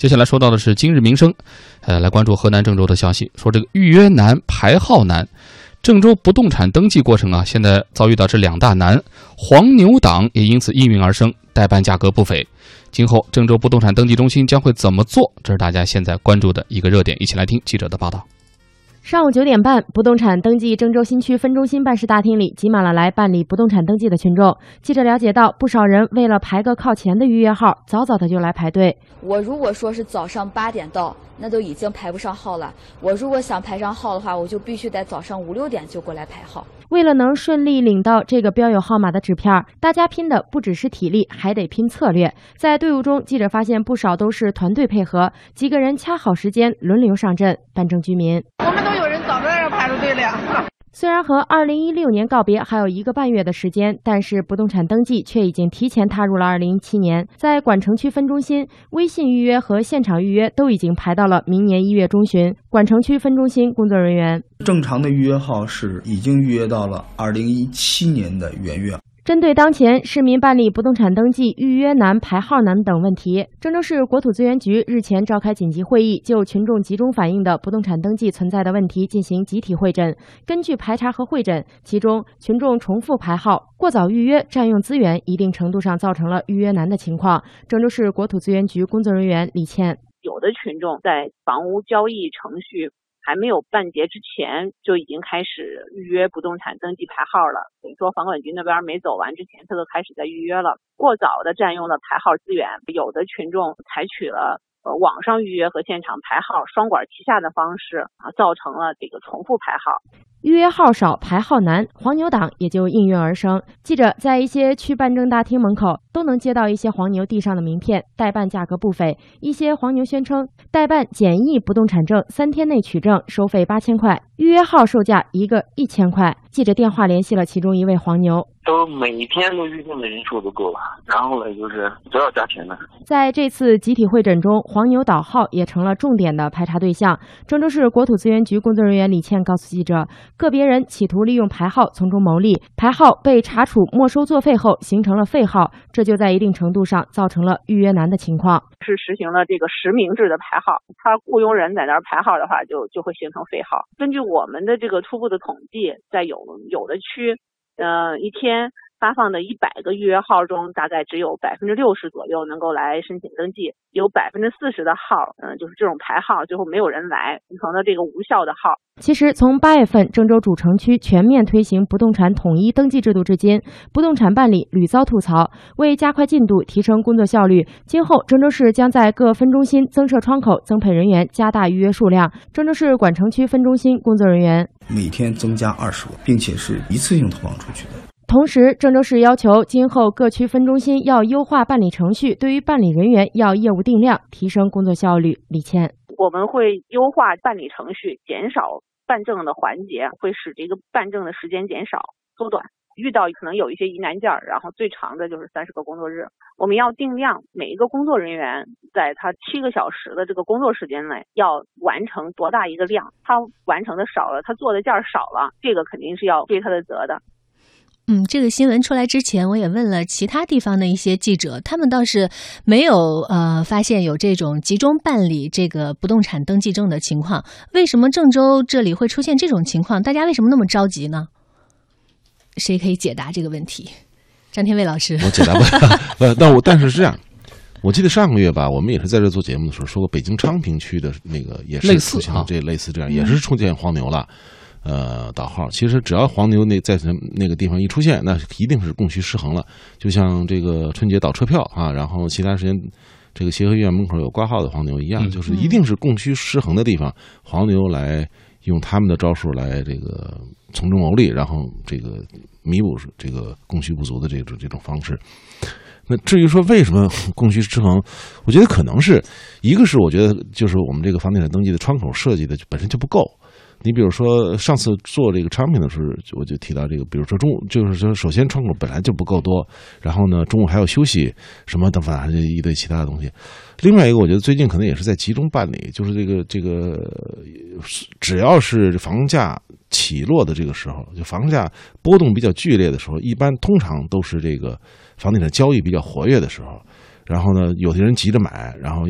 接下来说到的是今日民生，呃，来关注河南郑州的消息，说这个预约难、排号难，郑州不动产登记过程啊，现在遭遇到这两大难，黄牛党也因此应运而生，代办价格不菲。今后郑州不动产登记中心将会怎么做？这是大家现在关注的一个热点，一起来听记者的报道。上午九点半，不动产登记郑州新区分中心办事大厅里挤满了来办理不动产登记的群众。记者了解到，不少人为了排个靠前的预约号，早早的就来排队。我如果说是早上八点到，那都已经排不上号了。我如果想排上号的话，我就必须得早上五六点就过来排号。为了能顺利领到这个标有号码的纸片，大家拼的不只是体力，还得拼策略。在队伍中，记者发现不少都是团队配合，几个人掐好时间，轮流上阵办证居民。我们都有人早在这排着队了。虽然和二零一六年告别还有一个半月的时间，但是不动产登记却已经提前踏入了二零一七年。在管城区分中心，微信预约和现场预约都已经排到了明年一月中旬。管城区分中心工作人员，正常的预约号是已经预约到了二零一七年的元月。针对当前市民办理不动产登记预约难、排号难等问题，郑州市国土资源局日前召开紧急会议，就群众集中反映的不动产登记存在的问题进行集体会诊。根据排查和会诊，其中群众重复排号、过早预约、占用资源，一定程度上造成了预约难的情况。郑州市国土资源局工作人员李倩：有的群众在房屋交易程序。还没有办结之前就已经开始预约不动产登记牌号了，等于说房管局那边没走完之前，他就开始在预约了，过早的占用了排号资源。有的群众采取了呃网上预约和现场排号双管齐下的方式啊，造成了这个重复排号。预约号少，排号难，黄牛党也就应运而生。记者在一些区办证大厅门口都能接到一些黄牛递上的名片，代办价格不菲。一些黄牛宣称，代办简易不动产证，三天内取证，收费八千块，预约号售价一个一千块。记者电话联系了其中一位黄牛。都每天都预定的人数都够了，然后呢，就是都要加钱的。在这次集体会诊中，黄牛倒号也成了重点的排查对象。郑州市国土资源局工作人员李倩告诉记者，个别人企图利用排号从中牟利，排号被查处没收作废后形成了废号，这就在一定程度上造成了预约难的情况。是实行了这个实名制的排号，他雇佣人在那儿排号的话，就就会形成废号。根据我们的这个初步的统计，在有有的区。嗯，一天发放的一百个预约号中，大概只有百分之六十左右能够来申请登记，有百分之四十的号，嗯，就是这种排号，最后没有人来，形成了这个无效的号。其实，从八月份郑州主城区全面推行不动产统一登记制度至今，不动产办理屡遭吐槽。为加快进度，提升工作效率，今后郑州市将在各分中心增设窗口，增配人员，加大预约数量。郑州市管城区分中心工作人员。每天增加二十个，并且是一次性投放出去的。同时，郑州市要求今后各区分中心要优化办理程序，对于办理人员要业务定量，提升工作效率。李倩，我们会优化办理程序，减少办证的环节，会使这个办证的时间减少缩短。遇到可能有一些疑难件儿，然后最长的就是三十个工作日。我们要定量，每一个工作人员在他七个小时的这个工作时间内要完成多大一个量。他完成的少了，他做的件儿少了，这个肯定是要追他的责的。嗯，这个新闻出来之前，我也问了其他地方的一些记者，他们倒是没有呃发现有这种集中办理这个不动产登记证的情况。为什么郑州这里会出现这种情况？大家为什么那么着急呢？谁可以解答这个问题？张天卫老师，我解答不了。呃，但我但是是这样，我记得上个月吧，我们也是在这做节目的时候说过，北京昌平区的那个也是出现这类似这样，也是出现黄牛了。呃，倒号，其实只要黄牛那在那个地方一出现，那一定是供需失衡了。就像这个春节倒车票啊，然后其他时间这个协和医院门口有挂号的黄牛一样，就是一定是供需失衡的地方，黄牛来用他们的招数来这个。从中牟利，然后这个弥补这个供需不足的这种这种方式。那至于说为什么供需失衡，我觉得可能是一个是我觉得就是我们这个房地产登记的窗口设计的本身就不够。你比如说上次做这个产品的时候，我就提到这个，比如说中午就是说，首先窗口本来就不够多，然后呢中午还要休息什么等反正一堆其他的东西。另外一个，我觉得最近可能也是在集中办理，就是这个这个只要是房价。起落的这个时候，就房价波动比较剧烈的时候，一般通常都是这个房地产交易比较活跃的时候。然后呢，有的人急着买，然后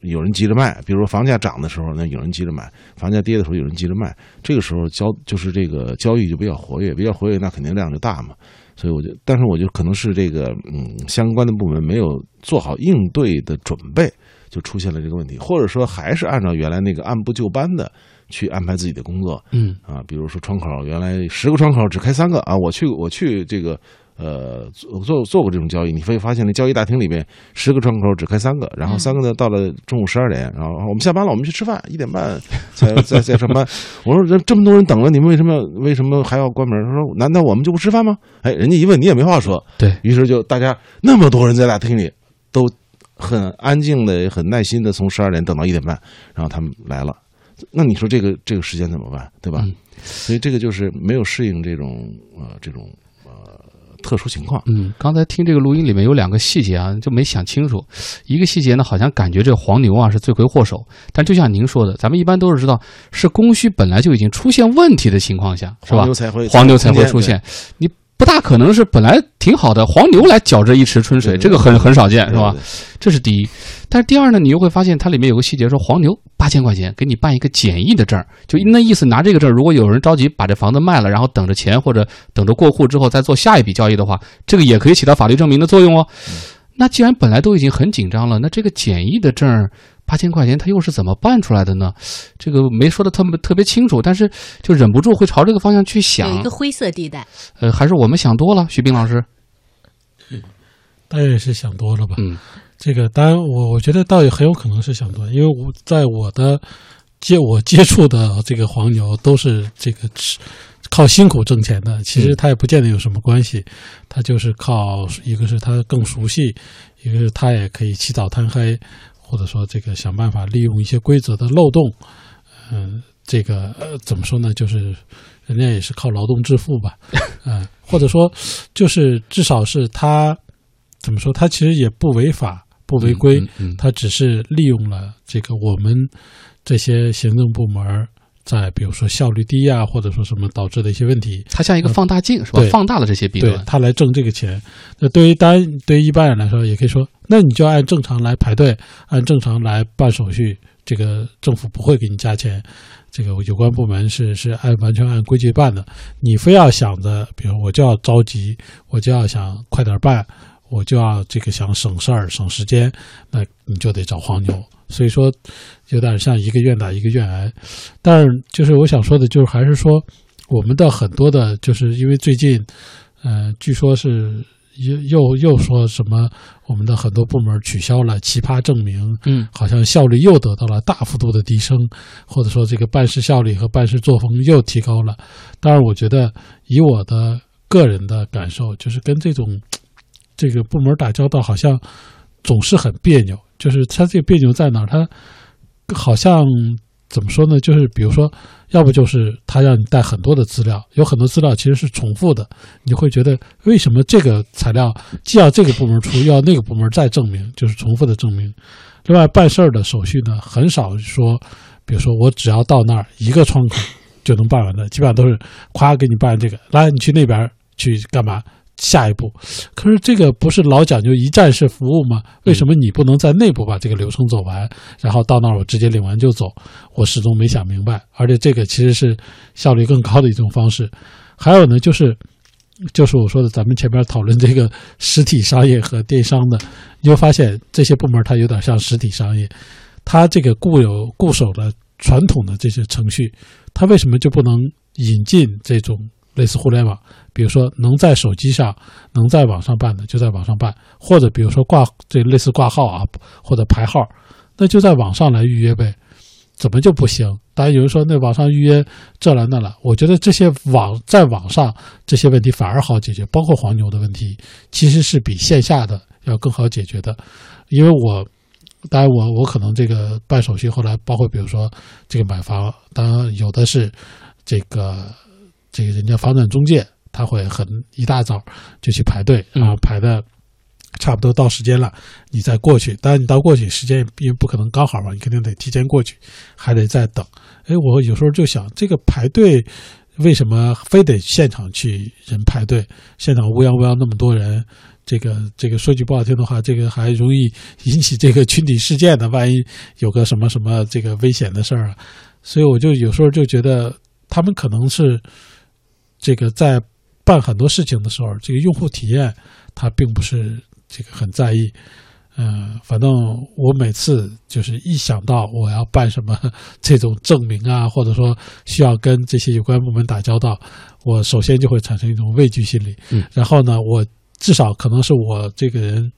有人急着卖。比如说房价涨的时候，那有人急着买；房价跌的时候，有人急着卖。这个时候交就是这个交易就比较活跃，比较活跃，那肯定量就大嘛。所以我就，但是我就可能是这个嗯，相关的部门没有做好应对的准备，就出现了这个问题，或者说还是按照原来那个按部就班的去安排自己的工作。嗯啊，比如说窗口原来十个窗口只开三个啊，我去我去这个。呃，做做做过这种交易，你会发现那交易大厅里面十个窗口只开三个，然后三个呢到了中午十二点，然后我们下班了，我们去吃饭，一点半才再再上班。我说人这么多人等了，你们为什么为什么还要关门？他说难道我们就不吃饭吗？哎，人家一问你也没话说，对于是就大家那么多人在大厅里都很安静的、很耐心的从十二点等到一点半，然后他们来了，那你说这个这个时间怎么办？对吧？所以这个就是没有适应这种呃这种。特殊情况，嗯，刚才听这个录音里面有两个细节啊，就没想清楚。一个细节呢，好像感觉这黄牛啊是罪魁祸首，但就像您说的，咱们一般都是知道是供需本来就已经出现问题的情况下，是吧？黄牛才会黄牛才会出现，你。不大可能是本来挺好的黄牛来搅这一池春水，这个很很少见，是吧？这是第一。但是第二呢，你又会发现它里面有个细节，说黄牛八千块钱给你办一个简易的证就那意思，拿这个证如果有人着急把这房子卖了，然后等着钱或者等着过户之后再做下一笔交易的话，这个也可以起到法律证明的作用哦。那既然本来都已经很紧张了，那这个简易的证八千块钱，他又是怎么办出来的呢？这个没说的特别特别清楚，但是就忍不住会朝这个方向去想。有一个灰色地带。呃，还是我们想多了，徐斌老师。当然是想多了吧。嗯，这个当然，我我觉得倒也很有可能是想多，因为我在我的接我接触的这个黄牛都是这个吃靠辛苦挣钱的，其实他也不见得有什么关系，他就是靠一个是他更熟悉，一个是他也可以起早贪黑。或者说，这个想办法利用一些规则的漏洞，嗯，这个呃，怎么说呢？就是人家也是靠劳动致富吧，嗯，或者说，就是至少是他怎么说？他其实也不违法、不违规，他只是利用了这个我们这些行政部门。在比如说效率低啊，或者说什么导致的一些问题，它像一个放大镜是吧？放大了这些弊端，它来挣这个钱。那对于单对于一般人来说，也可以说，那你就按正常来排队，按正常来办手续，这个政府不会给你加钱，这个有关部门是是按完全按规矩办的。你非要想着，比如我就要着急，我就要想快点办，我就要这个想省事儿省时间，那你就得找黄牛。所以说，有点像一个愿打一个愿挨，但是就是我想说的，就是还是说，我们的很多的，就是因为最近，呃，据说是又又又说什么，我们的很多部门取消了奇葩证明，嗯，好像效率又得到了大幅度的提升，或者说这个办事效率和办事作风又提高了。当然，我觉得以我的个人的感受，就是跟这种这个部门打交道，好像总是很别扭。就是他这个别扭在哪儿？他好像怎么说呢？就是比如说，要不就是他让你带很多的资料，有很多资料其实是重复的，你会觉得为什么这个材料既要这个部门出，又要那个部门再证明，就是重复的证明。另外，办事儿的手续呢，很少说，比如说我只要到那儿一个窗口就能办完的，基本上都是夸给你办这个，来你去那边去干嘛？下一步，可是这个不是老讲究一站式服务吗？为什么你不能在内部把这个流程走完，然后到那儿我直接领完就走？我始终没想明白。而且这个其实是效率更高的一种方式。还有呢，就是就是我说的，咱们前面讨论这个实体商业和电商的，你会发现这些部门它有点像实体商业，它这个固有固守的传统的这些程序，它为什么就不能引进这种？类似互联网，比如说能在手机上、能在网上办的，就在网上办；或者比如说挂这类似挂号啊，或者排号，那就在网上来预约呗。怎么就不行？当然有人说那网上预约这了那了，我觉得这些网在网上这些问题反而好解决，包括黄牛的问题，其实是比线下的要更好解决的。因为我当然我我可能这个办手续，后来包括比如说这个买房，当然有的是这个。这个人家房产中介他会很一大早就去排队，然后排的差不多到时间了，你再过去。当然你到过去时间因为不可能刚好嘛，你肯定得提前过去，还得再等。哎，我有时候就想，这个排队为什么非得现场去人排队？现场乌泱乌泱那么多人，这个这个说句不好听的话，这个还容易引起这个群体事件的。万一有个什么什么这个危险的事儿啊，所以我就有时候就觉得他们可能是这个在办很多事情的时候，这个用户体验他并不是这个很在意。嗯，反正我每次就是一想到我要办什么这种证明啊，或者说需要跟这些有关部门打交道，我首先就会产生一种畏惧心理。嗯，然后呢，我至少可能是我这个人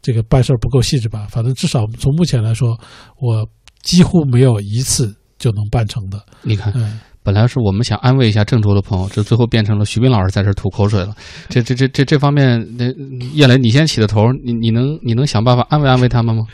这个办事儿不够细致吧。反正至少从目前来说，我几乎没有一次就能办成的。你看，嗯。本来是我们想安慰一下郑州的朋友，这最后变成了徐斌老师在这吐口水了。这这这这这方面，那叶磊，你先起的头，你你能你能想办法安慰安慰他们吗？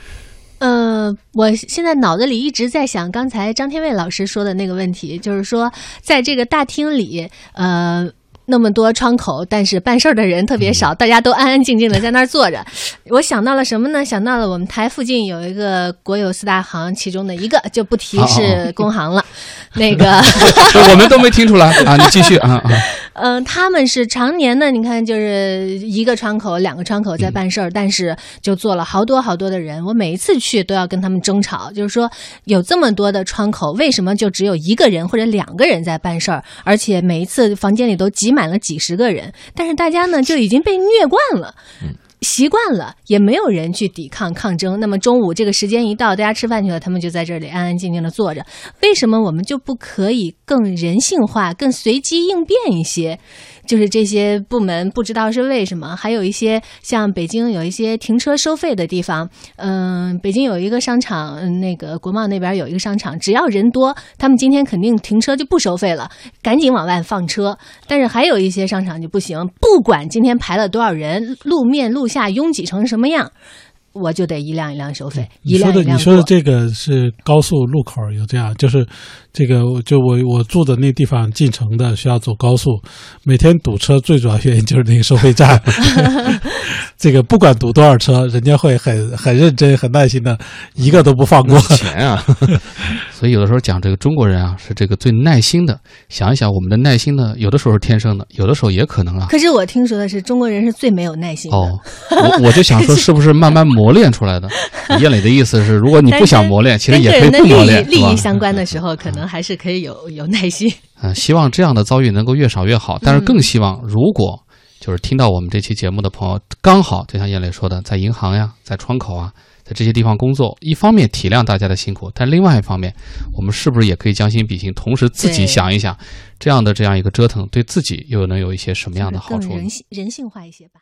呃，我现在脑子里一直在想刚才张天卫老师说的那个问题，就是说在这个大厅里，呃。那么多窗口，但是办事儿的人特别少，大家都安安静静的在那儿坐着。我想到了什么呢？想到了我们台附近有一个国有四大行，其中的一个就不提是工行了。那个 我们都没听出来啊，你继续啊啊。嗯，他们是常年呢，你看就是一个窗口、两个窗口在办事儿，但是就坐了好多好多的人。我每一次去都要跟他们争吵，就是说有这么多的窗口，为什么就只有一个人或者两个人在办事儿？而且每一次房间里都挤满了几十个人，但是大家呢就已经被虐惯了。习惯了，也没有人去抵抗抗争。那么中午这个时间一到，大家吃饭去了，他们就在这里安安静静的坐着。为什么我们就不可以更人性化、更随机应变一些？就是这些部门不知道是为什么，还有一些像北京有一些停车收费的地方，嗯，北京有一个商场，那个国贸那边有一个商场，只要人多，他们今天肯定停车就不收费了，赶紧往外放车。但是还有一些商场就不行，不管今天排了多少人，路面路下拥挤成什么样。我就得一辆一辆收费。你说的你说的这个是高速路口有这样，就是这个就我我住的那地方进城的需要走高速，每天堵车最主要原因就是那个收费站。这个不管堵多少车，人家会很很认真、很耐心的，一个都不放过钱啊。所以有的时候讲这个中国人啊，是这个最耐心的。想一想，我们的耐心呢，有的时候是天生的，有的时候也可能啊。可是我听说的是，中国人是最没有耐心的。哦，我我就想说，是不是慢慢磨练出来的？叶磊的意思是，如果你不想磨练，其实也可以不磨练，利益相关的时候，可能还是可以有有耐心。嗯，希望这样的遭遇能够越少越好。但是更希望，如果。就是听到我们这期节目的朋友，刚好就像叶磊说的，在银行呀，在窗口啊，在这些地方工作，一方面体谅大家的辛苦，但另外一方面，我们是不是也可以将心比心，同时自己想一想，这样的这样一个折腾，对自己又能有一些什么样的好处？人性人性化一些吧。